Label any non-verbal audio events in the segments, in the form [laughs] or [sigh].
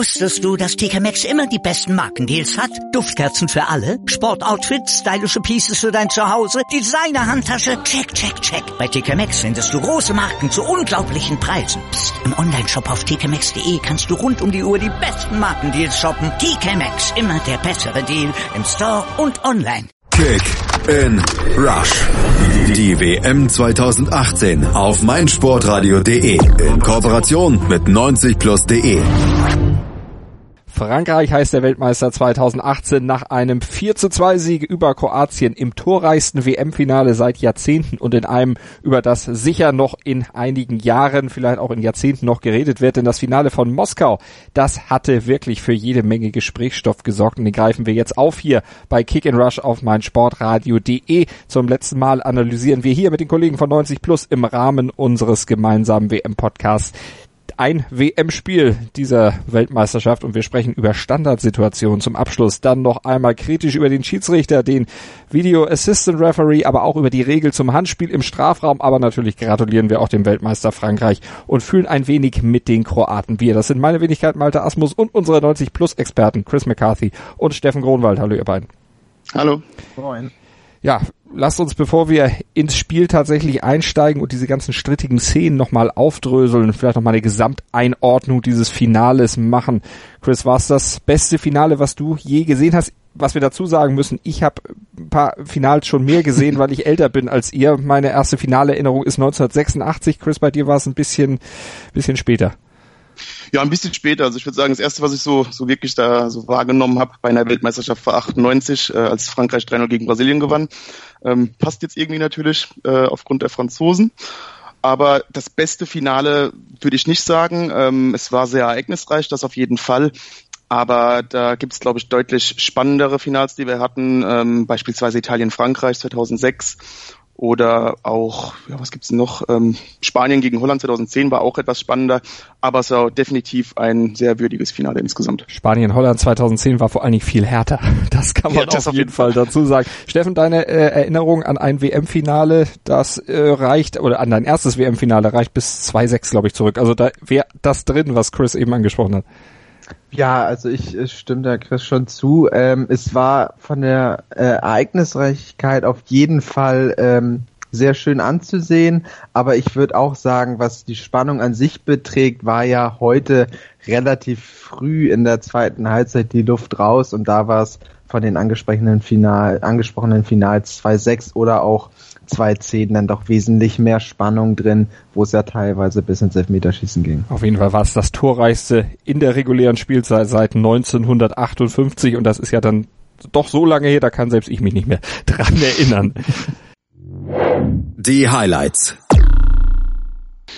Wusstest du, dass TK Maxx immer die besten Markendeals hat? Duftkerzen für alle, Sportoutfits, stylische Pieces für dein Zuhause, Designer-Handtasche, check, check, check. Bei TK Maxx findest du große Marken zu unglaublichen Preisen. Psst. im Onlineshop auf tkmaxx.de kannst du rund um die Uhr die besten Markendeals shoppen. TK Maxx, immer der bessere Deal im Store und online. Kick in Rush. Die WM 2018 auf meinsportradio.de in Kooperation mit 90plus.de. Frankreich heißt der Weltmeister 2018 nach einem 4 zu 2 Sieg über Kroatien im torreichsten WM-Finale seit Jahrzehnten und in einem, über das sicher noch in einigen Jahren, vielleicht auch in Jahrzehnten noch geredet wird, denn das Finale von Moskau, das hatte wirklich für jede Menge Gesprächsstoff gesorgt und den greifen wir jetzt auf hier bei Kick and Rush auf meinsportradio.de. Zum letzten Mal analysieren wir hier mit den Kollegen von 90 Plus im Rahmen unseres gemeinsamen WM-Podcasts ein WM-Spiel dieser Weltmeisterschaft und wir sprechen über Standardsituationen zum Abschluss. Dann noch einmal kritisch über den Schiedsrichter, den Video Assistant Referee, aber auch über die Regel zum Handspiel im Strafraum. Aber natürlich gratulieren wir auch dem Weltmeister Frankreich und fühlen ein wenig mit den Kroaten wir. Das sind meine Wenigkeit Malte Asmus und unsere 90 Plus Experten Chris McCarthy und Steffen Gronwald. Hallo ihr beiden. Hallo. Moin ja, lasst uns, bevor wir ins Spiel tatsächlich einsteigen und diese ganzen strittigen Szenen nochmal aufdröseln vielleicht nochmal eine Gesamteinordnung dieses Finales machen. Chris, war es das beste Finale, was du je gesehen hast? Was wir dazu sagen müssen, ich habe ein paar Finals schon mehr gesehen, weil ich älter bin als ihr. Meine erste Finalerinnerung ist 1986. Chris, bei dir war es ein bisschen, bisschen später. Ja, ein bisschen später. Also ich würde sagen, das erste, was ich so, so wirklich da so wahrgenommen habe bei einer Weltmeisterschaft war 98, äh, als Frankreich 3-0 gegen Brasilien gewann. Ähm, passt jetzt irgendwie natürlich äh, aufgrund der Franzosen. Aber das beste Finale würde ich nicht sagen. Ähm, es war sehr ereignisreich, das auf jeden Fall. Aber da gibt es, glaube ich, deutlich spannendere Finals, die wir hatten, ähm, beispielsweise Italien-Frankreich 2006 oder auch, ja, was gibt's noch? Ähm, Spanien gegen Holland 2010 war auch etwas spannender, aber es war definitiv ein sehr würdiges Finale insgesamt. Spanien-Holland 2010 war vor allen Dingen viel härter. [laughs] Das kann man ja, das auf, jeden Fall, dazu sagen. Steffen, deine äh, Erinnerung an ein WM-Finale, das äh, reicht, oder an dein erstes WM-Finale reicht bis 2-6, glaube ich, zurück. Also da wäre das drin, was Chris eben angesprochen hat. Ja, also ich, ich stimme da Chris schon zu. Ähm, es war von der äh, Ereignisreichkeit auf jeden Fall ähm, sehr schön anzusehen, aber ich würde auch sagen, was die Spannung an sich beträgt, war ja heute relativ früh in der zweiten Halbzeit die Luft raus und da war es von den angesprochenen Final, angesprochenen Finals 2-6 oder auch zwei Szenen dann doch wesentlich mehr Spannung drin, wo es ja teilweise bis ins Elfmeterschießen ging. Auf jeden Fall war es das torreichste in der regulären Spielzeit seit 1958 und das ist ja dann doch so lange her, da kann selbst ich mich nicht mehr [laughs] dran erinnern. Die Highlights.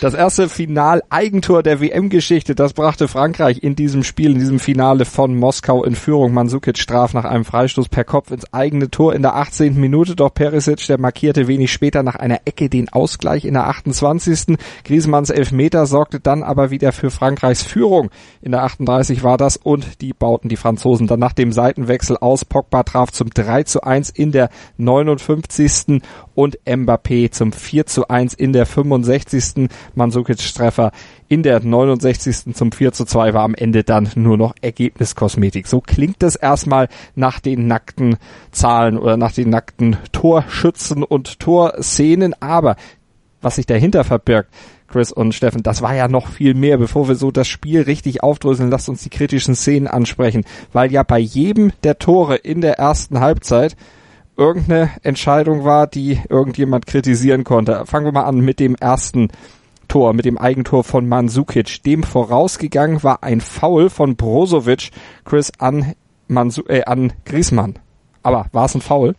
Das erste Final-Eigentor der WM-Geschichte, das brachte Frankreich in diesem Spiel, in diesem Finale von Moskau in Führung. Mansukic straf nach einem Freistoß per Kopf ins eigene Tor in der 18. Minute, doch Perisic, der markierte wenig später nach einer Ecke den Ausgleich in der 28. Griezmanns Elfmeter sorgte dann aber wieder für Frankreichs Führung. In der 38 war das und die bauten die Franzosen dann nach dem Seitenwechsel aus. Pogba traf zum 3 zu 1 in der 59. und Mbappé zum 4 zu 1 in der 65. Mandzukic Treffer in der 69. zum 4 zu 2 war am Ende dann nur noch Ergebniskosmetik. So klingt es erstmal nach den nackten Zahlen oder nach den nackten Torschützen und Torszenen, aber was sich dahinter verbirgt, Chris und Steffen, das war ja noch viel mehr. Bevor wir so das Spiel richtig aufdröseln, lasst uns die kritischen Szenen ansprechen, weil ja bei jedem der Tore in der ersten Halbzeit irgendeine Entscheidung war, die irgendjemand kritisieren konnte. Fangen wir mal an mit dem ersten Tor, mit dem Eigentor von Mansukic. Dem vorausgegangen war ein Foul von Brozovic, Chris, an, Mansu äh, an Griezmann. Aber war es ein Foul?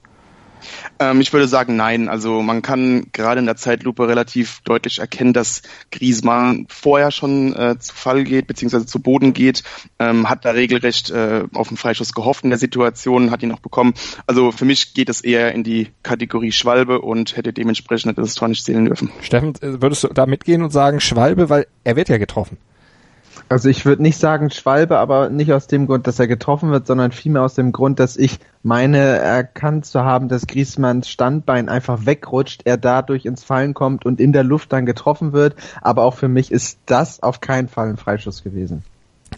Ähm, ich würde sagen, nein. Also man kann gerade in der Zeitlupe relativ deutlich erkennen, dass Griezmann vorher schon äh, zu Fall geht, beziehungsweise zu Boden geht, ähm, hat da regelrecht äh, auf den Freischuss gehofft in der Situation, hat ihn auch bekommen. Also für mich geht es eher in die Kategorie Schwalbe und hätte dementsprechend das Tor nicht zählen dürfen. Steffen, äh, würdest du da mitgehen und sagen Schwalbe, weil er wird ja getroffen? Also ich würde nicht sagen Schwalbe, aber nicht aus dem Grund, dass er getroffen wird, sondern vielmehr aus dem Grund, dass ich meine erkannt zu haben, dass Griezmanns Standbein einfach wegrutscht, er dadurch ins Fallen kommt und in der Luft dann getroffen wird. Aber auch für mich ist das auf keinen Fall ein Freischuss gewesen.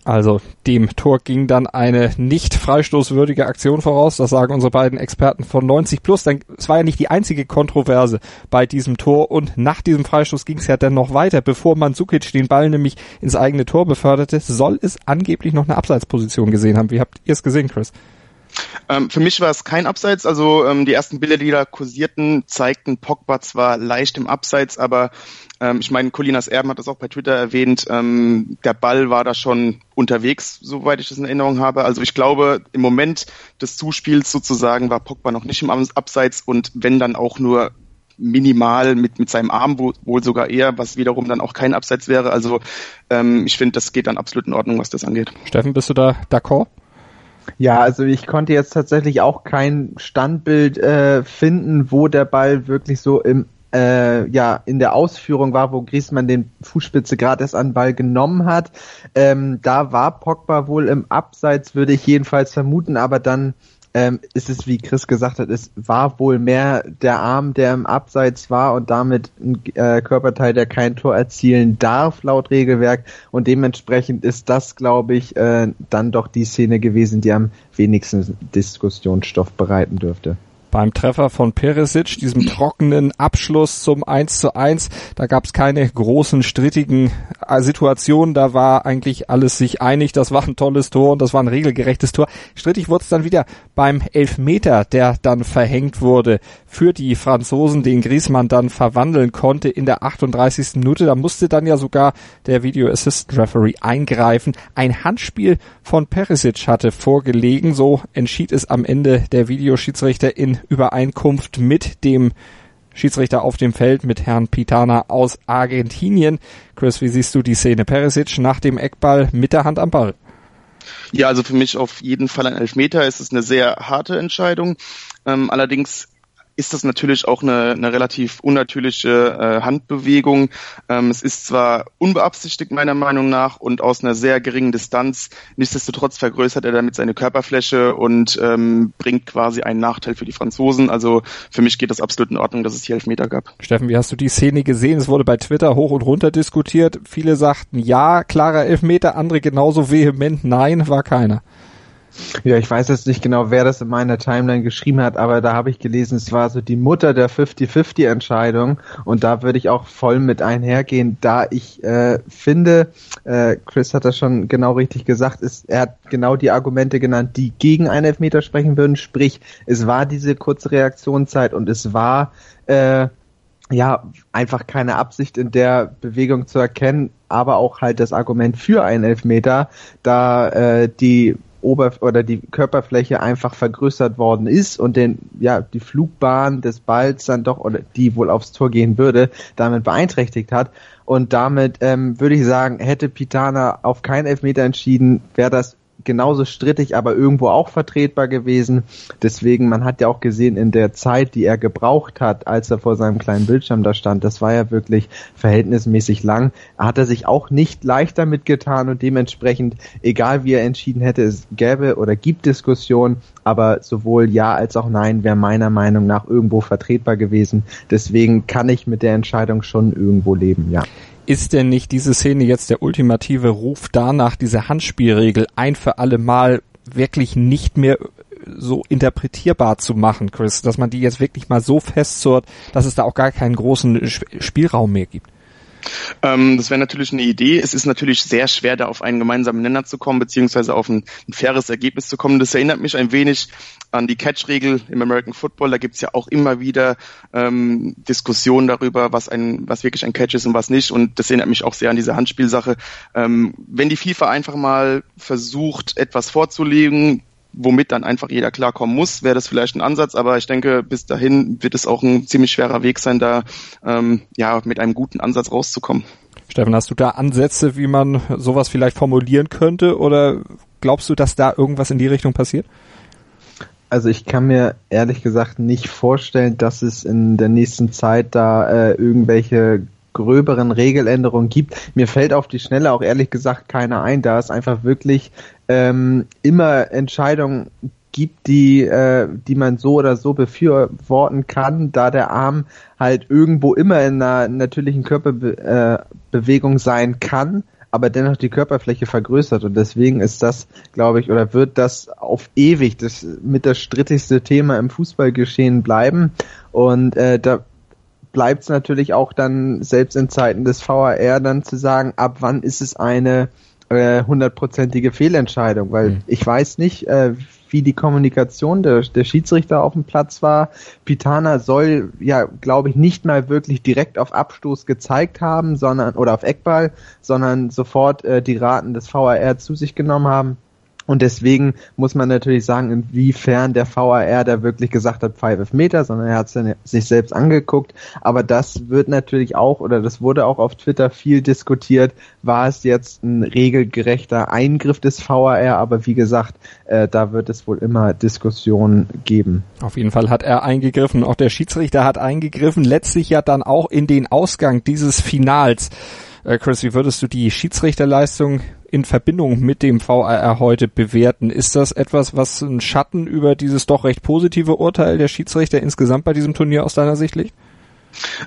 Also dem Tor ging dann eine nicht freistoßwürdige Aktion voraus. Das sagen unsere beiden Experten von 90 Plus. Denn es war ja nicht die einzige Kontroverse bei diesem Tor und nach diesem Freistoß ging es ja dann noch weiter. Bevor Mandzukic den Ball nämlich ins eigene Tor beförderte, soll es angeblich noch eine Abseitsposition gesehen haben. Wie habt ihr es gesehen, Chris? Ähm, für mich war es kein Abseits. Also ähm, die ersten Bilder, die da kursierten, zeigten Pogba zwar leicht im Abseits, aber ähm, ich meine, Colinas Erben hat das auch bei Twitter erwähnt. Ähm, der Ball war da schon unterwegs, soweit ich das in Erinnerung habe. Also ich glaube, im Moment des Zuspiels sozusagen war Pogba noch nicht im Abseits und wenn dann auch nur minimal mit, mit seinem Arm wohl, wohl sogar eher, was wiederum dann auch kein Abseits wäre. Also ähm, ich finde, das geht dann absolut in Ordnung, was das angeht. Steffen, bist du da d'accord? Ja, also ich konnte jetzt tatsächlich auch kein Standbild äh, finden, wo der Ball wirklich so im äh, ja in der Ausführung war, wo Griezmann den Fußspitze gerade erst an Ball genommen hat. Ähm, da war Pogba wohl im Abseits, würde ich jedenfalls vermuten, aber dann ähm, ist es, wie Chris gesagt hat, es war wohl mehr der Arm, der im Abseits war und damit ein äh, Körperteil, der kein Tor erzielen darf, laut Regelwerk. Und dementsprechend ist das, glaube ich, äh, dann doch die Szene gewesen, die am wenigsten Diskussionsstoff bereiten dürfte beim Treffer von Perisic, diesem trockenen Abschluss zum 1 zu 1. Da gab es keine großen strittigen äh, Situationen. Da war eigentlich alles sich einig. Das war ein tolles Tor und das war ein regelgerechtes Tor. Strittig wurde es dann wieder beim Elfmeter, der dann verhängt wurde für die Franzosen, den Griezmann dann verwandeln konnte in der 38. Minute. Da musste dann ja sogar der Video Assistant Referee eingreifen. Ein Handspiel von Perisic hatte vorgelegen. So entschied es am Ende der Videoschiedsrichter in Übereinkunft mit dem Schiedsrichter auf dem Feld mit Herrn Pitana aus Argentinien. Chris, wie siehst du die Szene? Perisic nach dem Eckball mit der Hand am Ball. Ja, also für mich auf jeden Fall ein Elfmeter. Es ist eine sehr harte Entscheidung. Ähm, allerdings ist das natürlich auch eine, eine relativ unnatürliche äh, Handbewegung. Ähm, es ist zwar unbeabsichtigt meiner Meinung nach und aus einer sehr geringen Distanz, nichtsdestotrotz vergrößert er damit seine Körperfläche und ähm, bringt quasi einen Nachteil für die Franzosen. Also für mich geht das absolut in Ordnung, dass es hier Elfmeter gab. Steffen, wie hast du die Szene gesehen? Es wurde bei Twitter hoch und runter diskutiert. Viele sagten ja, klarer Elfmeter, andere genauso vehement nein, war keiner. Ja, ich weiß jetzt nicht genau, wer das in meiner Timeline geschrieben hat, aber da habe ich gelesen, es war so die Mutter der 50-50-Entscheidung und da würde ich auch voll mit einhergehen, da ich äh, finde, äh, Chris hat das schon genau richtig gesagt, ist, er hat genau die Argumente genannt, die gegen einen Elfmeter sprechen würden, sprich, es war diese kurze Reaktionszeit und es war äh, ja, einfach keine Absicht in der Bewegung zu erkennen, aber auch halt das Argument für einen Elfmeter, da äh, die Ober oder die Körperfläche einfach vergrößert worden ist und den ja die Flugbahn des Balls dann doch oder die wohl aufs Tor gehen würde, damit beeinträchtigt hat. Und damit ähm, würde ich sagen, hätte Pitana auf keinen Elfmeter entschieden, wäre das genauso strittig, aber irgendwo auch vertretbar gewesen. Deswegen, man hat ja auch gesehen, in der Zeit, die er gebraucht hat, als er vor seinem kleinen Bildschirm da stand, das war ja wirklich verhältnismäßig lang, hat er sich auch nicht leicht damit getan und dementsprechend, egal wie er entschieden hätte, es gäbe oder gibt Diskussionen, aber sowohl Ja als auch Nein wäre meiner Meinung nach irgendwo vertretbar gewesen. Deswegen kann ich mit der Entscheidung schon irgendwo leben, ja. Ist denn nicht diese Szene jetzt der ultimative Ruf danach, diese Handspielregel ein für alle Mal wirklich nicht mehr so interpretierbar zu machen, Chris, dass man die jetzt wirklich mal so festzurrt, dass es da auch gar keinen großen Spielraum mehr gibt? Ähm, das wäre natürlich eine Idee. Es ist natürlich sehr schwer, da auf einen gemeinsamen Nenner zu kommen, beziehungsweise auf ein, ein faires Ergebnis zu kommen. Das erinnert mich ein wenig an die Catch-Regel im American Football. Da gibt's ja auch immer wieder ähm, Diskussionen darüber, was ein, was wirklich ein Catch ist und was nicht. Und das erinnert mich auch sehr an diese Handspielsache. Ähm, wenn die FIFA einfach mal versucht, etwas vorzulegen, womit dann einfach jeder klarkommen muss, wäre das vielleicht ein Ansatz, aber ich denke, bis dahin wird es auch ein ziemlich schwerer Weg sein, da ähm, ja mit einem guten Ansatz rauszukommen. Steffen, hast du da Ansätze, wie man sowas vielleicht formulieren könnte oder glaubst du, dass da irgendwas in die Richtung passiert? Also ich kann mir ehrlich gesagt nicht vorstellen, dass es in der nächsten Zeit da äh, irgendwelche gröberen Regeländerungen gibt. Mir fällt auf die Schnelle auch ehrlich gesagt keiner ein, da es einfach wirklich ähm, immer Entscheidungen gibt, die, äh, die man so oder so befürworten kann, da der Arm halt irgendwo immer in einer natürlichen Körperbewegung äh, sein kann, aber dennoch die Körperfläche vergrößert. Und deswegen ist das, glaube ich, oder wird das auf ewig das mit das strittigste Thema im Fußballgeschehen bleiben. Und äh, da bleibt es natürlich auch dann selbst in Zeiten des VAR dann zu sagen, ab wann ist es eine äh, hundertprozentige Fehlentscheidung, weil mhm. ich weiß nicht, äh, wie die Kommunikation der, der Schiedsrichter auf dem Platz war. Pitana soll ja, glaube ich, nicht mal wirklich direkt auf Abstoß gezeigt haben, sondern oder auf Eckball, sondern sofort äh, die Raten des VAR zu sich genommen haben. Und deswegen muss man natürlich sagen, inwiefern der VAR da wirklich gesagt hat, 5 Meter, sondern er hat es sich selbst angeguckt. Aber das wird natürlich auch, oder das wurde auch auf Twitter viel diskutiert, war es jetzt ein regelgerechter Eingriff des VAR, aber wie gesagt, äh, da wird es wohl immer Diskussionen geben. Auf jeden Fall hat er eingegriffen, auch der Schiedsrichter hat eingegriffen, letztlich ja dann auch in den Ausgang dieses Finals. Äh, Chris, wie würdest du die Schiedsrichterleistung in Verbindung mit dem VAR heute bewerten? Ist das etwas, was ein Schatten über dieses doch recht positive Urteil der Schiedsrichter insgesamt bei diesem Turnier aus deiner Sicht liegt?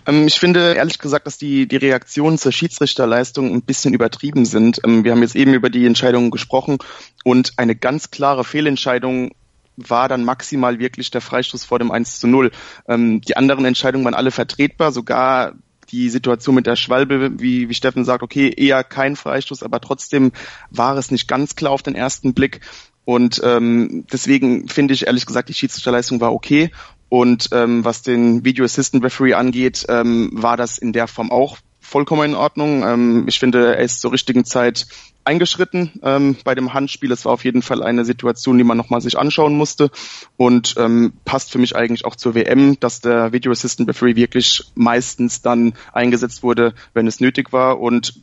Ähm, ich finde ehrlich gesagt, dass die, die Reaktionen zur Schiedsrichterleistung ein bisschen übertrieben sind. Ähm, wir haben jetzt eben über die Entscheidungen gesprochen und eine ganz klare Fehlentscheidung war dann maximal wirklich der Freistoß vor dem 1 zu 0. Ähm, die anderen Entscheidungen waren alle vertretbar, sogar die Situation mit der Schwalbe, wie, wie Steffen sagt, okay, eher kein Freistoß, aber trotzdem war es nicht ganz klar auf den ersten Blick. Und ähm, deswegen finde ich ehrlich gesagt, die Schiedsrichterleistung war okay. Und ähm, was den Video Assistant Referee angeht, ähm, war das in der Form auch vollkommen in Ordnung. Ähm, ich finde, er ist zur richtigen Zeit eingeschritten ähm, bei dem Handspiel. Es war auf jeden Fall eine Situation, die man nochmal sich anschauen musste und ähm, passt für mich eigentlich auch zur WM, dass der Video Assistant Referee wirklich meistens dann eingesetzt wurde, wenn es nötig war und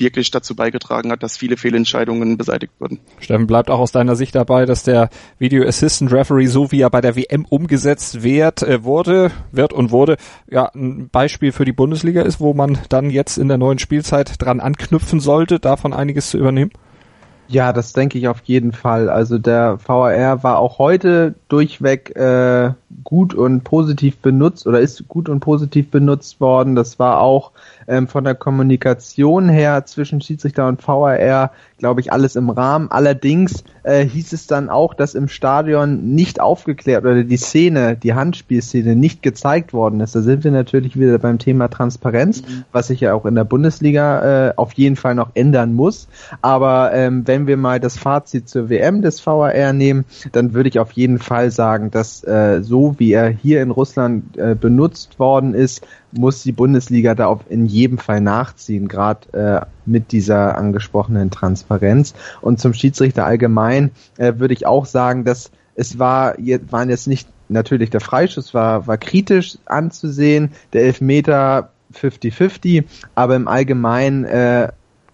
wirklich dazu beigetragen hat, dass viele Fehlentscheidungen beseitigt wurden. Steffen, bleibt auch aus deiner Sicht dabei, dass der Video Assistant Referee, so wie er bei der WM umgesetzt wird, äh, wurde, wird und wurde, ja, ein Beispiel für die Bundesliga ist, wo man dann jetzt in der neuen Spielzeit dran anknüpfen sollte, davon einiges zu übernehmen? Ja, das denke ich auf jeden Fall. Also der VAR war auch heute durchweg äh, gut und positiv benutzt oder ist gut und positiv benutzt worden. Das war auch ähm, von der Kommunikation her zwischen Schiedsrichter und VAR, glaube ich, alles im Rahmen. Allerdings äh, hieß es dann auch, dass im Stadion nicht aufgeklärt oder die Szene, die Handspielszene nicht gezeigt worden ist. Da sind wir natürlich wieder beim Thema Transparenz, mhm. was sich ja auch in der Bundesliga äh, auf jeden Fall noch ändern muss. Aber ähm, wenn wir mal das Fazit zur WM des VAR nehmen, dann würde ich auf jeden Fall sagen, dass äh, so wie er hier in Russland äh, benutzt worden ist, muss die Bundesliga da auf in jedem Fall nachziehen, gerade äh, mit dieser angesprochenen Transparenz. Und zum Schiedsrichter allgemein äh, würde ich auch sagen, dass es war, waren jetzt nicht natürlich der Freischuss war, war kritisch anzusehen, der Elfmeter 50-50, aber im Allgemeinen äh,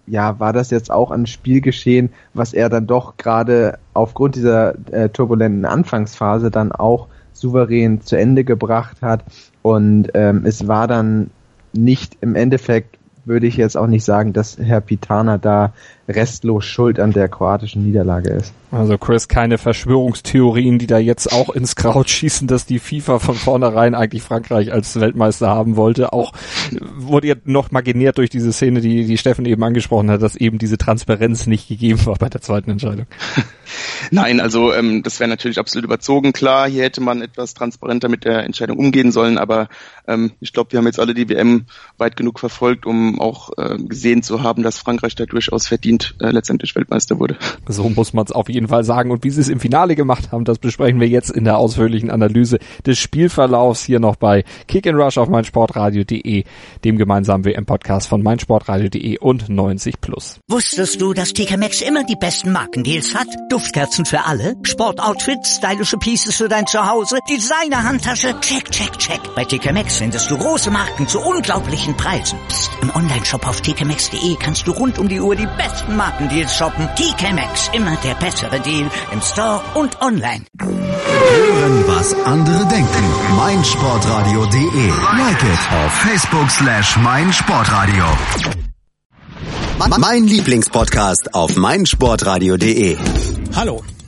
ja, war das jetzt auch ein Spielgeschehen, was er dann doch gerade aufgrund dieser äh, turbulenten Anfangsphase dann auch souverän zu Ende gebracht hat. Und ähm, es war dann nicht im Endeffekt, würde ich jetzt auch nicht sagen, dass Herr Pitana da restlos schuld an der kroatischen Niederlage ist. Also Chris, keine Verschwörungstheorien, die da jetzt auch ins Kraut schießen, dass die FIFA von vornherein eigentlich Frankreich als Weltmeister haben wollte. Auch wurde ja noch mal genährt durch diese Szene, die, die Steffen eben angesprochen hat, dass eben diese Transparenz nicht gegeben war bei der zweiten Entscheidung. [laughs] Nein, also ähm, das wäre natürlich absolut überzogen. Klar, hier hätte man etwas transparenter mit der Entscheidung umgehen sollen, aber ähm, ich glaube, wir haben jetzt alle die WM weit genug verfolgt, um auch äh, gesehen zu haben, dass Frankreich da durchaus verdient äh, letztendlich Weltmeister wurde. So muss man es auf jeden Fall sagen. Und wie sie es im Finale gemacht haben, das besprechen wir jetzt in der ausführlichen Analyse des Spielverlaufs hier noch bei Kick and Rush auf meinsportradio.de, dem gemeinsamen WM-Podcast von meinsportradio.de und 90 Plus. Wusstest du, dass TK Maxx immer die besten Markendeals hat? Duftkerzen für alle, Sportoutfits, stylische Pieces für dein Zuhause, Designer-Handtasche, check, check, check. Bei TK Maxx findest du große Marken zu unglaublichen Preisen. Psst. im Onlineshop auf tkmaxx.de kannst du rund um die Uhr die besten Markendeals shoppen. TK Maxx, immer der bessere Deal im Store und online. Hören, was andere denken. meinsportradio.de. Like it auf Facebook slash meinsportradio. Mein Lieblingspodcast auf meinsportradio.de. Hallo.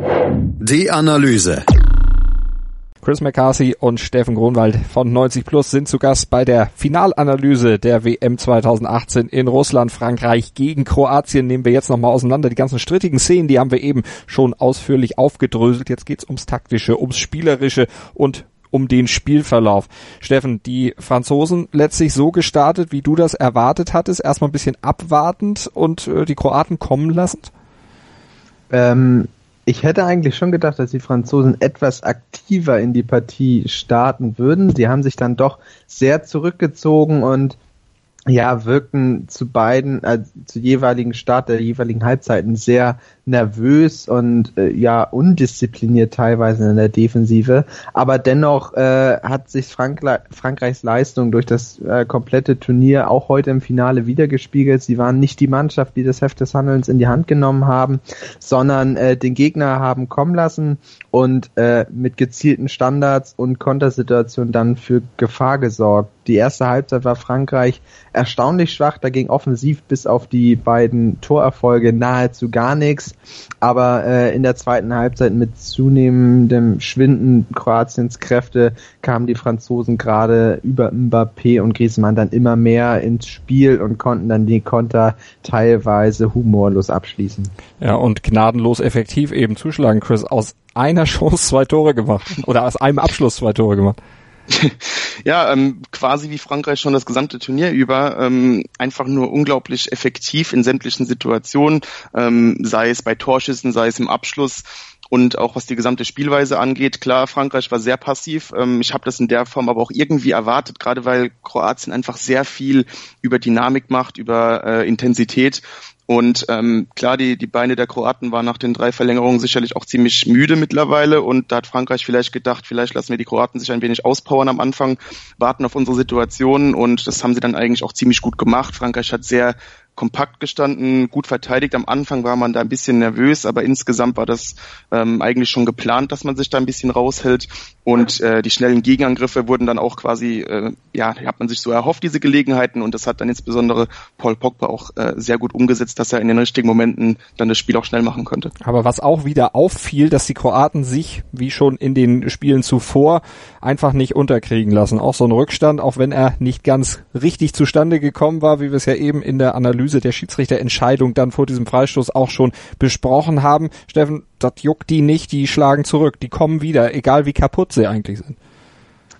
Die Analyse. Chris McCarthy und Steffen Grunwald von 90 Plus sind zu Gast bei der Finalanalyse der WM 2018 in Russland, Frankreich gegen Kroatien. Nehmen wir jetzt nochmal auseinander. Die ganzen strittigen Szenen, die haben wir eben schon ausführlich aufgedröselt. Jetzt geht's ums Taktische, ums Spielerische und um den Spielverlauf. Steffen, die Franzosen letztlich so gestartet, wie du das erwartet hattest, erstmal ein bisschen abwartend und äh, die Kroaten kommen lassend? Ähm, ich hätte eigentlich schon gedacht, dass die Franzosen etwas aktiver in die Partie starten würden. Sie haben sich dann doch sehr zurückgezogen und ja, wirkten zu beiden, äh, zu jeweiligen Start der jeweiligen Halbzeiten sehr nervös und äh, ja undiszipliniert teilweise in der Defensive. Aber dennoch äh, hat sich Frankla Frankreichs Leistung durch das äh, komplette Turnier auch heute im Finale wiedergespiegelt. Sie waren nicht die Mannschaft, die das Heft des Handelns in die Hand genommen haben, sondern äh, den Gegner haben kommen lassen und äh, mit gezielten Standards und Kontersituationen dann für Gefahr gesorgt. Die erste Halbzeit war Frankreich erstaunlich schwach, da ging offensiv bis auf die beiden Torerfolge nahezu gar nichts. Aber äh, in der zweiten Halbzeit mit zunehmendem Schwinden Kroatiens Kräfte kamen die Franzosen gerade über Mbappé und Griezmann dann immer mehr ins Spiel und konnten dann die Konter teilweise humorlos abschließen. Ja, und gnadenlos effektiv eben zuschlagen. Chris aus einer Chance zwei Tore gemacht oder aus einem Abschluss zwei Tore gemacht. [laughs] ja, ähm, quasi wie Frankreich schon das gesamte Turnier über, ähm, einfach nur unglaublich effektiv in sämtlichen Situationen, ähm, sei es bei Torschüssen, sei es im Abschluss und auch was die gesamte Spielweise angeht. Klar, Frankreich war sehr passiv. Ähm, ich habe das in der Form aber auch irgendwie erwartet, gerade weil Kroatien einfach sehr viel über Dynamik macht, über äh, Intensität und ähm, klar, die, die Beine der Kroaten waren nach den drei Verlängerungen sicherlich auch ziemlich müde mittlerweile. Und da hat Frankreich vielleicht gedacht, vielleicht lassen wir die Kroaten sich ein wenig auspowern am Anfang, warten auf unsere Situation. Und das haben sie dann eigentlich auch ziemlich gut gemacht. Frankreich hat sehr kompakt gestanden, gut verteidigt. Am Anfang war man da ein bisschen nervös, aber insgesamt war das ähm, eigentlich schon geplant, dass man sich da ein bisschen raushält. Und äh, die schnellen Gegenangriffe wurden dann auch quasi, äh, ja, hat man sich so erhofft, diese Gelegenheiten. Und das hat dann insbesondere Paul Pogba auch äh, sehr gut umgesetzt, dass er in den richtigen Momenten dann das Spiel auch schnell machen konnte. Aber was auch wieder auffiel, dass die Kroaten sich, wie schon in den Spielen zuvor, einfach nicht unterkriegen lassen. Auch so ein Rückstand, auch wenn er nicht ganz richtig zustande gekommen war, wie wir es ja eben in der Analyse der Schiedsrichterentscheidung dann vor diesem Freistoß auch schon besprochen haben. Steffen, das juckt die nicht, die schlagen zurück, die kommen wieder, egal wie kaputt sie eigentlich sind.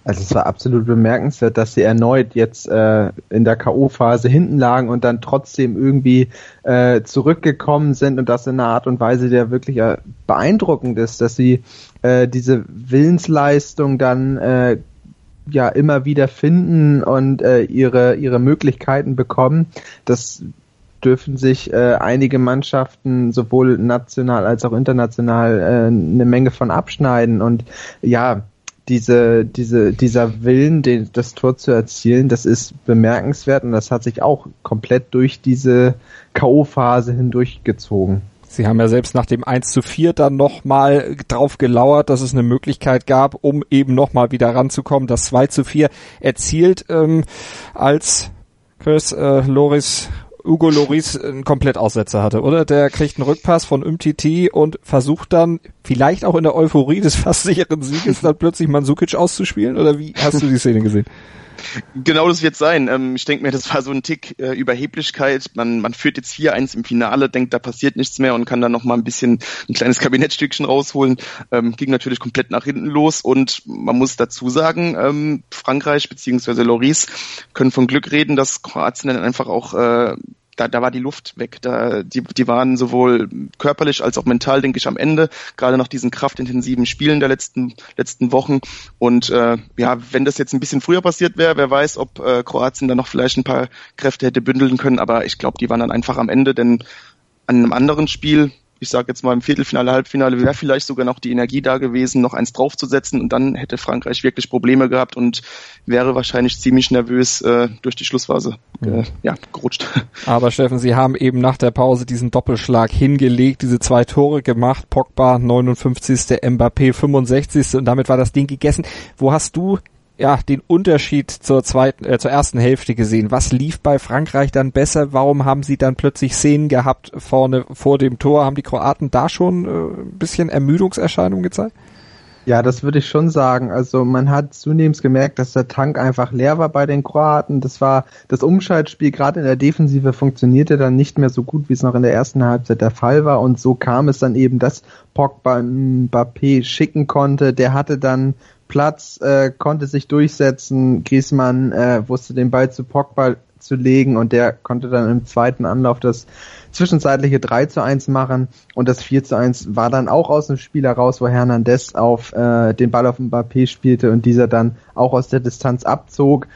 Also es war absolut bemerkenswert, dass sie erneut jetzt äh, in der K.O.-Phase hinten lagen und dann trotzdem irgendwie äh, zurückgekommen sind und das in einer Art und Weise, der wirklich äh, beeindruckend ist, dass sie äh, diese Willensleistung dann äh, ja immer wieder finden und äh, ihre ihre Möglichkeiten bekommen. Das dürfen sich äh, einige Mannschaften sowohl national als auch international äh, eine Menge von abschneiden und ja diese, diese, dieser Willen, den, das Tor zu erzielen, das ist bemerkenswert und das hat sich auch komplett durch diese K.O.-Phase hindurchgezogen. Sie haben ja selbst nach dem 1 zu 4 dann nochmal drauf gelauert, dass es eine Möglichkeit gab, um eben nochmal wieder ranzukommen. Das 2 zu 4 erzielt, ähm, als Chris äh, Loris Hugo Loris einen Komplettaussetzer hatte, oder? Der kriegt einen Rückpass von Umtiti und versucht dann vielleicht auch in der Euphorie des [laughs] fast sicheren Sieges dann plötzlich Mansukic auszuspielen? Oder wie hast du die Szene gesehen? Genau das wird sein. Ähm, ich denke mir, das war so ein Tick äh, Überheblichkeit. Man, man führt jetzt hier eins im Finale, denkt, da passiert nichts mehr und kann dann noch mal ein bisschen ein kleines Kabinettstückchen rausholen. Ähm, ging natürlich komplett nach hinten los und man muss dazu sagen, ähm, Frankreich beziehungsweise Loris können von Glück reden, dass Kroatien dann einfach auch äh, da, da war die Luft weg. Da, die, die waren sowohl körperlich als auch mental, denke ich, am Ende, gerade nach diesen kraftintensiven Spielen der letzten, letzten Wochen. Und äh, ja, wenn das jetzt ein bisschen früher passiert wäre, wer weiß, ob äh, Kroatien da noch vielleicht ein paar Kräfte hätte bündeln können, aber ich glaube, die waren dann einfach am Ende, denn an einem anderen Spiel ich sage jetzt mal im Viertelfinale, Halbfinale, wäre vielleicht sogar noch die Energie da gewesen, noch eins draufzusetzen und dann hätte Frankreich wirklich Probleme gehabt und wäre wahrscheinlich ziemlich nervös äh, durch die Schlussphase äh, ja, gerutscht. [laughs] Aber Steffen, Sie haben eben nach der Pause diesen Doppelschlag hingelegt, diese zwei Tore gemacht, Pogba 59. Mbappé 65. und damit war das Ding gegessen. Wo hast du ja, den Unterschied zur zweiten, äh, zur ersten Hälfte gesehen. Was lief bei Frankreich dann besser? Warum haben sie dann plötzlich Szenen gehabt vorne vor dem Tor? Haben die Kroaten da schon äh, ein bisschen Ermüdungserscheinungen gezeigt? Ja, das würde ich schon sagen. Also man hat zunehmend gemerkt, dass der Tank einfach leer war bei den Kroaten. Das war das Umschaltspiel gerade in der Defensive funktionierte dann nicht mehr so gut, wie es noch in der ersten Halbzeit der Fall war. Und so kam es dann eben, dass Pogba Mbappé schicken konnte. Der hatte dann Platz, äh, konnte sich durchsetzen. Griezmann äh, wusste den Ball zu Pogba zu legen und der konnte dann im zweiten Anlauf das zwischenzeitliche 3 zu 1 machen und das 4 zu 1 war dann auch aus dem Spiel heraus, wo Hernandez auf äh, den Ball auf Mbappé spielte und dieser dann auch aus der Distanz abzog.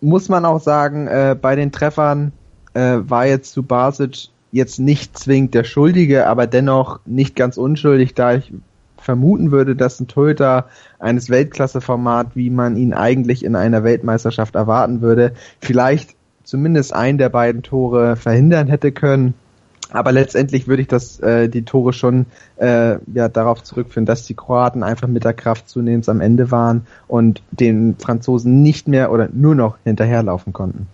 Muss man auch sagen, äh, bei den Treffern äh, war jetzt zu Basic jetzt nicht zwingend der Schuldige, aber dennoch nicht ganz unschuldig, da ich vermuten würde, dass ein Torhüter eines Weltklasse-Format, wie man ihn eigentlich in einer Weltmeisterschaft erwarten würde, vielleicht zumindest ein der beiden Tore verhindern hätte können. Aber letztendlich würde ich das äh, die Tore schon äh, ja darauf zurückführen, dass die Kroaten einfach mit der Kraft zunehmend am Ende waren und den Franzosen nicht mehr oder nur noch hinterherlaufen konnten.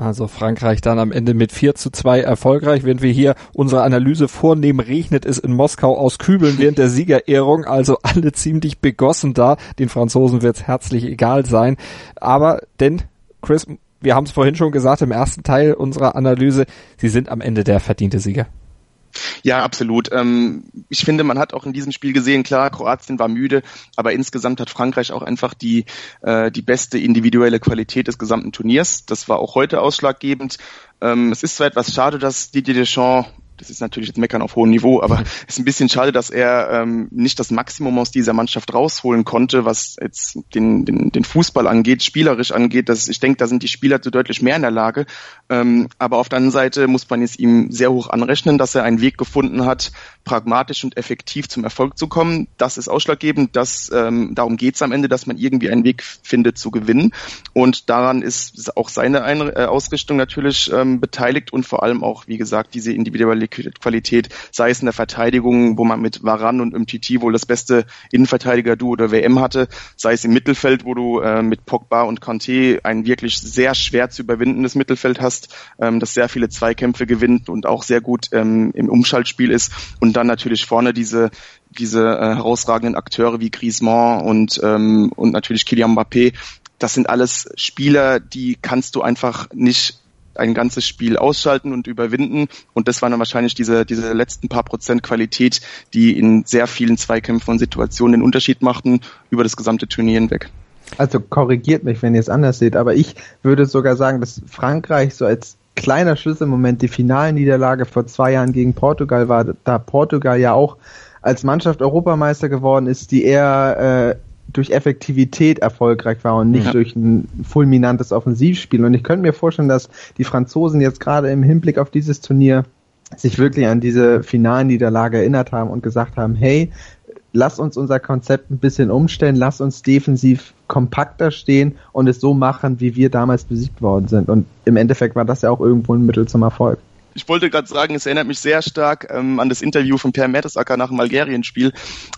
Also Frankreich dann am Ende mit 4 zu 2 erfolgreich. Wenn wir hier unsere Analyse vornehmen, regnet es in Moskau aus Kübeln während der [laughs] Siegerehrung. Also alle ziemlich begossen da. Den Franzosen wird es herzlich egal sein. Aber denn, Chris, wir haben es vorhin schon gesagt im ersten Teil unserer Analyse, sie sind am Ende der verdiente Sieger. Ja, absolut. Ähm, ich finde, man hat auch in diesem Spiel gesehen, klar, Kroatien war müde, aber insgesamt hat Frankreich auch einfach die, äh, die beste individuelle Qualität des gesamten Turniers. Das war auch heute ausschlaggebend. Ähm, es ist zwar etwas schade, dass Didier Deschamps das ist natürlich jetzt Meckern auf hohem Niveau, aber [laughs] es ist ein bisschen schade, dass er ähm, nicht das Maximum aus dieser Mannschaft rausholen konnte, was jetzt den, den, den Fußball angeht, spielerisch angeht. Das, ich denke, da sind die Spieler zu deutlich mehr in der Lage. Ähm, aber auf der anderen Seite muss man es ihm sehr hoch anrechnen, dass er einen Weg gefunden hat, pragmatisch und effektiv zum Erfolg zu kommen. Das ist ausschlaggebend. Das, ähm, darum geht es am Ende, dass man irgendwie einen Weg findet zu gewinnen. Und daran ist auch seine Ein äh, Ausrichtung natürlich ähm, beteiligt und vor allem auch, wie gesagt, diese individuelle Qualität, sei es in der Verteidigung, wo man mit Varan und MTT wohl das beste Innenverteidiger-Duo der WM hatte, sei es im Mittelfeld, wo du äh, mit Pogba und Conte ein wirklich sehr schwer zu überwindendes Mittelfeld hast, ähm, das sehr viele Zweikämpfe gewinnt und auch sehr gut ähm, im Umschaltspiel ist. Und dann natürlich vorne diese diese äh, herausragenden Akteure wie Griezmann und ähm, und natürlich Kylian Mbappé, das sind alles Spieler, die kannst du einfach nicht ein ganzes Spiel ausschalten und überwinden. Und das waren dann wahrscheinlich diese, diese letzten paar Prozent Qualität, die in sehr vielen Zweikämpfen und Situationen den Unterschied machten über das gesamte Turnier hinweg. Also korrigiert mich, wenn ihr es anders seht, aber ich würde sogar sagen, dass Frankreich so als kleiner Schlüsselmoment die Finalniederlage vor zwei Jahren gegen Portugal war, da Portugal ja auch als Mannschaft Europameister geworden ist, die eher äh, durch Effektivität erfolgreich war und nicht ja. durch ein fulminantes Offensivspiel. Und ich könnte mir vorstellen, dass die Franzosen jetzt gerade im Hinblick auf dieses Turnier sich wirklich an diese Finalniederlage erinnert haben und gesagt haben, hey, lass uns unser Konzept ein bisschen umstellen, lass uns defensiv kompakter stehen und es so machen, wie wir damals besiegt worden sind. Und im Endeffekt war das ja auch irgendwo ein Mittel zum Erfolg ich wollte gerade sagen, es erinnert mich sehr stark ähm, an das Interview von Per Mertesacker nach dem Algerien-Spiel,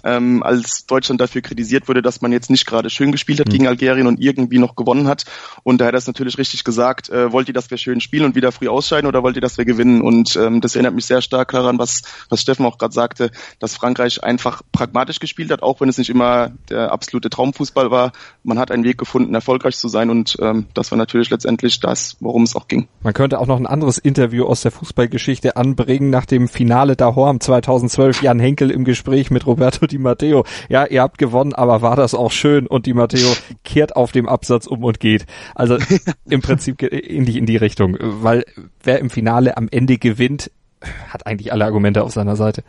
ähm, als Deutschland dafür kritisiert wurde, dass man jetzt nicht gerade schön gespielt hat mhm. gegen Algerien und irgendwie noch gewonnen hat. Und da hat er es natürlich richtig gesagt, äh, wollt ihr, dass wir schön spielen und wieder früh ausscheiden oder wollt ihr, dass wir gewinnen? Und ähm, das erinnert mich sehr stark daran, was, was Steffen auch gerade sagte, dass Frankreich einfach pragmatisch gespielt hat, auch wenn es nicht immer der absolute Traumfußball war. Man hat einen Weg gefunden, erfolgreich zu sein und ähm, das war natürlich letztendlich das, worum es auch ging. Man könnte auch noch ein anderes Interview aus der Fußballgeschichte anbringen nach dem Finale da Horm 2012. Jan Henkel im Gespräch mit Roberto Di Matteo. Ja, ihr habt gewonnen, aber war das auch schön? Und Di Matteo kehrt auf dem Absatz um und geht. Also [laughs] im Prinzip ähnlich in die Richtung, weil wer im Finale am Ende gewinnt, hat eigentlich alle Argumente auf seiner Seite.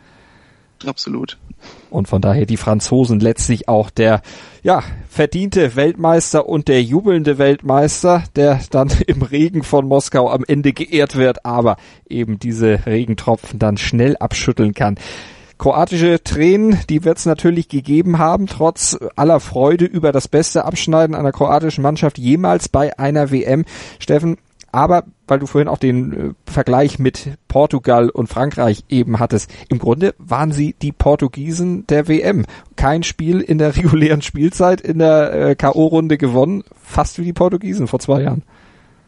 Absolut. Und von daher die Franzosen letztlich auch der ja, verdiente Weltmeister und der jubelnde Weltmeister, der dann [laughs] im Regen von Moskau am Ende geehrt wird, aber eben diese Regentropfen dann schnell abschütteln kann. Kroatische Tränen, die wird es natürlich gegeben haben, trotz aller Freude über das beste Abschneiden einer kroatischen Mannschaft jemals bei einer WM. Steffen, aber weil du vorhin auch den äh, Vergleich mit Portugal und Frankreich eben hattest, im Grunde waren sie die Portugiesen der WM. Kein Spiel in der [laughs] regulären Spielzeit in der äh, K.O.-Runde gewonnen, fast wie die Portugiesen vor zwei Jahren.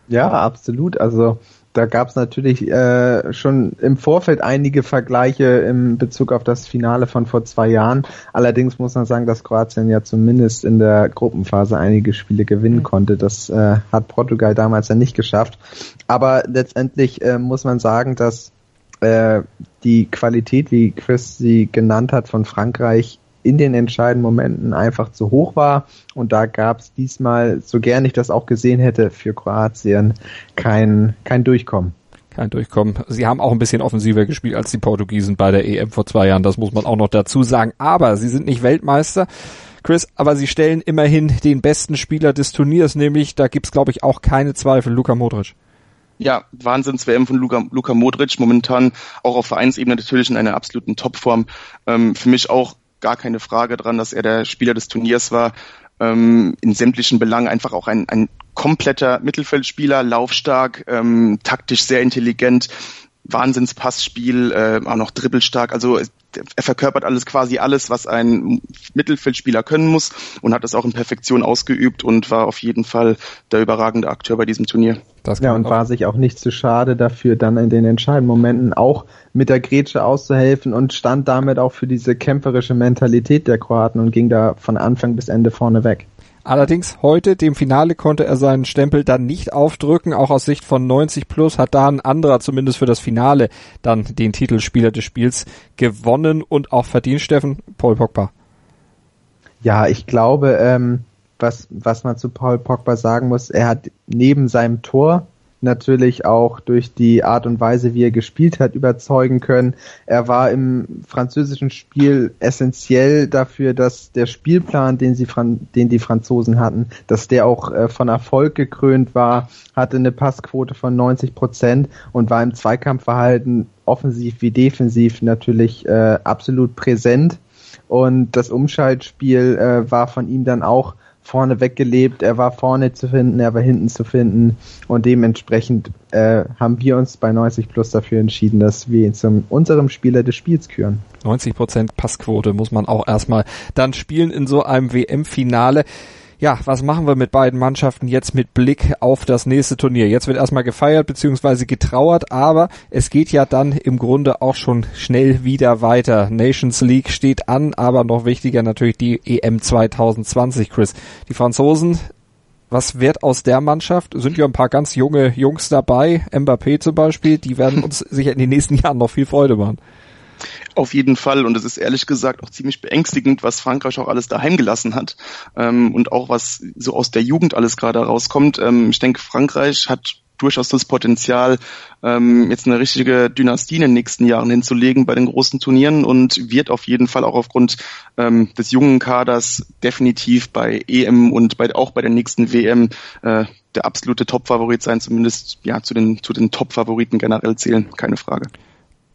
Ja, absolut. Also da gab es natürlich äh, schon im Vorfeld einige Vergleiche im Bezug auf das Finale von vor zwei Jahren. Allerdings muss man sagen, dass Kroatien ja zumindest in der Gruppenphase einige Spiele gewinnen mhm. konnte. Das äh, hat Portugal damals ja nicht geschafft. Aber letztendlich äh, muss man sagen, dass äh, die Qualität, wie Chris sie genannt hat, von Frankreich in den entscheidenden Momenten einfach zu hoch war. Und da gab es diesmal, so gern ich das auch gesehen hätte, für Kroatien kein, kein Durchkommen. Kein Durchkommen. Sie haben auch ein bisschen offensiver gespielt als die Portugiesen bei der EM vor zwei Jahren. Das muss man auch noch dazu sagen. Aber sie sind nicht Weltmeister. Chris, aber sie stellen immerhin den besten Spieler des Turniers, nämlich, da gibt's glaube ich auch keine Zweifel, Luka Modric. Ja, Wahnsinns-WM von Luka, Luka Modric, momentan auch auf Vereinsebene natürlich in einer absoluten Topform. Ähm, für mich auch gar keine Frage dran, dass er der Spieler des Turniers war. Ähm, in sämtlichen Belangen einfach auch ein, ein kompletter Mittelfeldspieler, laufstark, ähm, taktisch sehr intelligent, Wahnsinnspassspiel, äh, auch noch dribbelstark. Also er verkörpert alles quasi alles, was ein Mittelfeldspieler können muss und hat es auch in Perfektion ausgeübt und war auf jeden Fall der überragende Akteur bei diesem Turnier. ja, und war sich auch nicht zu schade dafür, dann in den entscheidenden Momenten auch mit der Grätsche auszuhelfen und stand damit auch für diese kämpferische Mentalität der Kroaten und ging da von Anfang bis Ende vorne weg. Allerdings heute, dem Finale, konnte er seinen Stempel dann nicht aufdrücken. Auch aus Sicht von 90 Plus hat da ein anderer zumindest für das Finale dann den Titelspieler des Spiels gewonnen und auch verdient, Steffen, Paul Pogba. Ja, ich glaube, ähm, was, was man zu Paul Pogba sagen muss, er hat neben seinem Tor natürlich auch durch die Art und Weise, wie er gespielt hat, überzeugen können. Er war im französischen Spiel essentiell dafür, dass der Spielplan, den sie den die Franzosen hatten, dass der auch äh, von Erfolg gekrönt war, hatte eine Passquote von 90 Prozent und war im Zweikampfverhalten offensiv wie defensiv natürlich äh, absolut präsent. Und das Umschaltspiel äh, war von ihm dann auch vorne weggelebt, er war vorne zu finden, er war hinten zu finden und dementsprechend äh, haben wir uns bei 90 Plus dafür entschieden, dass wir ihn zum unserem Spieler des Spiels küren. 90% Passquote muss man auch erstmal dann spielen in so einem WM-Finale ja, was machen wir mit beiden Mannschaften jetzt mit Blick auf das nächste Turnier? Jetzt wird erstmal gefeiert bzw. getrauert, aber es geht ja dann im Grunde auch schon schnell wieder weiter. Nations League steht an, aber noch wichtiger natürlich die EM 2020, Chris. Die Franzosen was wird aus der Mannschaft? Sind ja ein paar ganz junge Jungs dabei, Mbappé zum Beispiel, die werden [laughs] uns sicher in den nächsten Jahren noch viel Freude machen. Auf jeden Fall. Und es ist ehrlich gesagt auch ziemlich beängstigend, was Frankreich auch alles daheim gelassen hat. Ähm, und auch was so aus der Jugend alles gerade rauskommt. Ähm, ich denke, Frankreich hat durchaus das Potenzial, ähm, jetzt eine richtige Dynastie in den nächsten Jahren hinzulegen bei den großen Turnieren und wird auf jeden Fall auch aufgrund ähm, des jungen Kaders definitiv bei EM und bei, auch bei der nächsten WM äh, der absolute Top-Favorit sein, zumindest ja zu den, zu den Top-Favoriten generell zählen, keine Frage.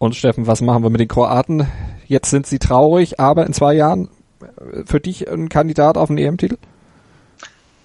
Und Steffen, was machen wir mit den Kroaten? Jetzt sind sie traurig, aber in zwei Jahren für dich ein Kandidat auf den EM-Titel?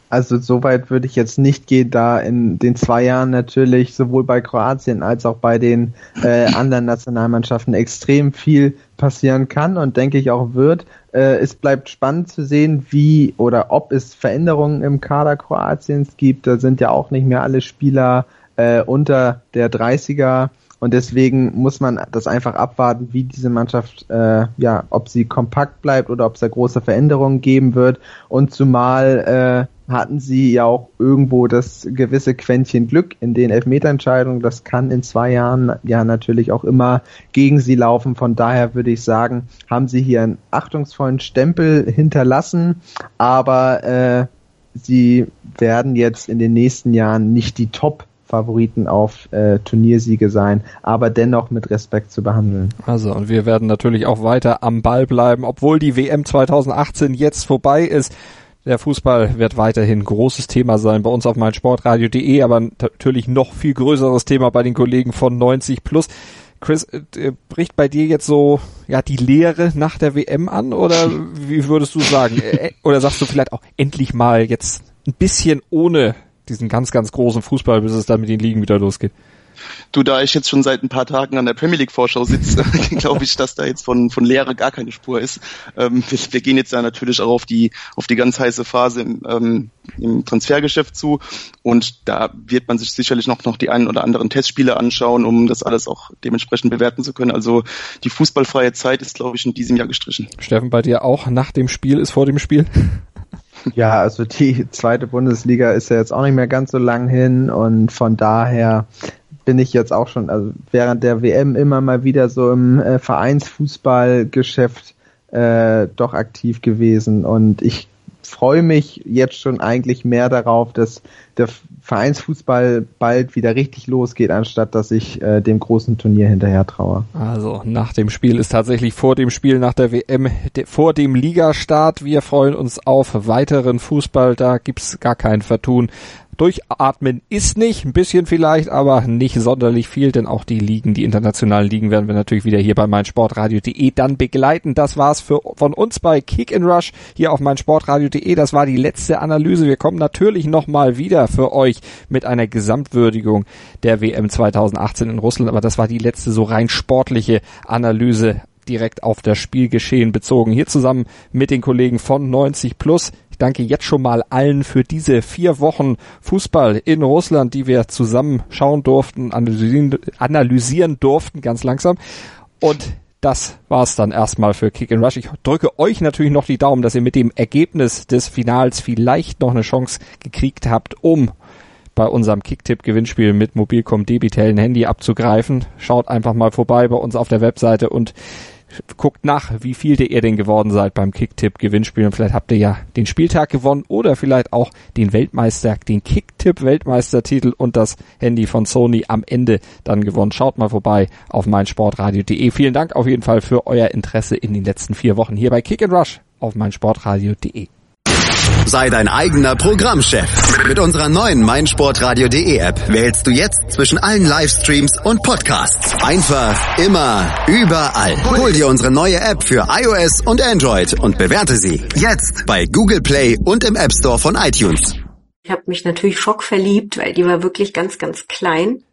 Also so weit würde ich jetzt nicht gehen, da in den zwei Jahren natürlich sowohl bei Kroatien als auch bei den äh, anderen Nationalmannschaften extrem viel passieren kann und denke ich auch wird. Äh, es bleibt spannend zu sehen, wie oder ob es Veränderungen im Kader Kroatiens gibt. Da sind ja auch nicht mehr alle Spieler äh, unter der 30er und deswegen muss man das einfach abwarten, wie diese Mannschaft, äh, ja, ob sie kompakt bleibt oder ob es da große Veränderungen geben wird. Und zumal äh, hatten sie ja auch irgendwo das gewisse Quäntchen Glück in den Elfmeterentscheidungen. Das kann in zwei Jahren ja natürlich auch immer gegen sie laufen. Von daher würde ich sagen, haben sie hier einen achtungsvollen Stempel hinterlassen, aber äh, sie werden jetzt in den nächsten Jahren nicht die Top Favoriten auf äh, Turniersiege sein, aber dennoch mit Respekt zu behandeln. Also, und wir werden natürlich auch weiter am Ball bleiben, obwohl die WM 2018 jetzt vorbei ist. Der Fußball wird weiterhin großes Thema sein bei uns auf meinsportradio.de, aber natürlich noch viel größeres Thema bei den Kollegen von 90 plus. Chris, äh, bricht bei dir jetzt so ja die Lehre nach der WM an oder [laughs] wie würdest du sagen? Äh, oder sagst du vielleicht auch endlich mal jetzt ein bisschen ohne diesen ganz, ganz großen Fußball, bis es dann mit den Ligen wieder losgeht? Du, da ich jetzt schon seit ein paar Tagen an der Premier League Vorschau sitze, [laughs] glaube ich, dass da jetzt von, von Lehre gar keine Spur ist. Ähm, wir, wir, gehen jetzt da natürlich auch auf die, auf die ganz heiße Phase im, ähm, im Transfergeschäft zu. Und da wird man sich sicherlich noch, noch die einen oder anderen Testspiele anschauen, um das alles auch dementsprechend bewerten zu können. Also die fußballfreie Zeit ist, glaube ich, in diesem Jahr gestrichen. Steffen, bei dir auch nach dem Spiel ist vor dem Spiel? [laughs] Ja, also die zweite Bundesliga ist ja jetzt auch nicht mehr ganz so lang hin und von daher bin ich jetzt auch schon, also während der WM immer mal wieder so im äh, Vereinsfußballgeschäft äh, doch aktiv gewesen und ich freue mich jetzt schon eigentlich mehr darauf, dass der Vereinsfußball bald wieder richtig losgeht, anstatt dass ich äh, dem großen Turnier hinterher traue. Also nach dem Spiel ist tatsächlich vor dem Spiel nach der WM, de, vor dem Ligastart. Wir freuen uns auf weiteren Fußball. Da gibt's gar kein Vertun. Durchatmen ist nicht, ein bisschen vielleicht, aber nicht sonderlich viel, denn auch die Ligen, die internationalen Ligen werden wir natürlich wieder hier bei meinsportradio.de dann begleiten. Das war's für, von uns bei Kick and Rush hier auf meinsportradio.de. Das war die letzte Analyse. Wir kommen natürlich nochmal wieder für euch mit einer Gesamtwürdigung der WM 2018 in Russland, aber das war die letzte so rein sportliche Analyse direkt auf das Spielgeschehen bezogen. Hier zusammen mit den Kollegen von 90 Plus. Ich danke jetzt schon mal allen für diese vier Wochen Fußball in Russland, die wir zusammen schauen durften, analysieren, analysieren durften, ganz langsam. Und das war's dann erstmal für Kick and Rush. Ich drücke euch natürlich noch die Daumen, dass ihr mit dem Ergebnis des Finals vielleicht noch eine Chance gekriegt habt, um bei unserem Kicktipp-Gewinnspiel mit Mobilcom Debitel Handy abzugreifen. Schaut einfach mal vorbei bei uns auf der Webseite und guckt nach, wie viel ihr denn geworden seid beim Kicktipp-Gewinnspiel und vielleicht habt ihr ja den Spieltag gewonnen oder vielleicht auch den Weltmeister, den Kicktipp-Weltmeistertitel und das Handy von Sony am Ende dann gewonnen. Schaut mal vorbei auf meinsportradio.de. Vielen Dank auf jeden Fall für euer Interesse in den letzten vier Wochen hier bei Kick and Rush auf meinsportradio.de. Sei dein eigener Programmchef. Mit unserer neuen meinsportradio.de App wählst du jetzt zwischen allen Livestreams und Podcasts. Einfach, immer, überall. Hol dir unsere neue App für iOS und Android und bewerte sie jetzt bei Google Play und im App Store von iTunes. Ich habe mich natürlich schockverliebt, weil die war wirklich ganz, ganz klein.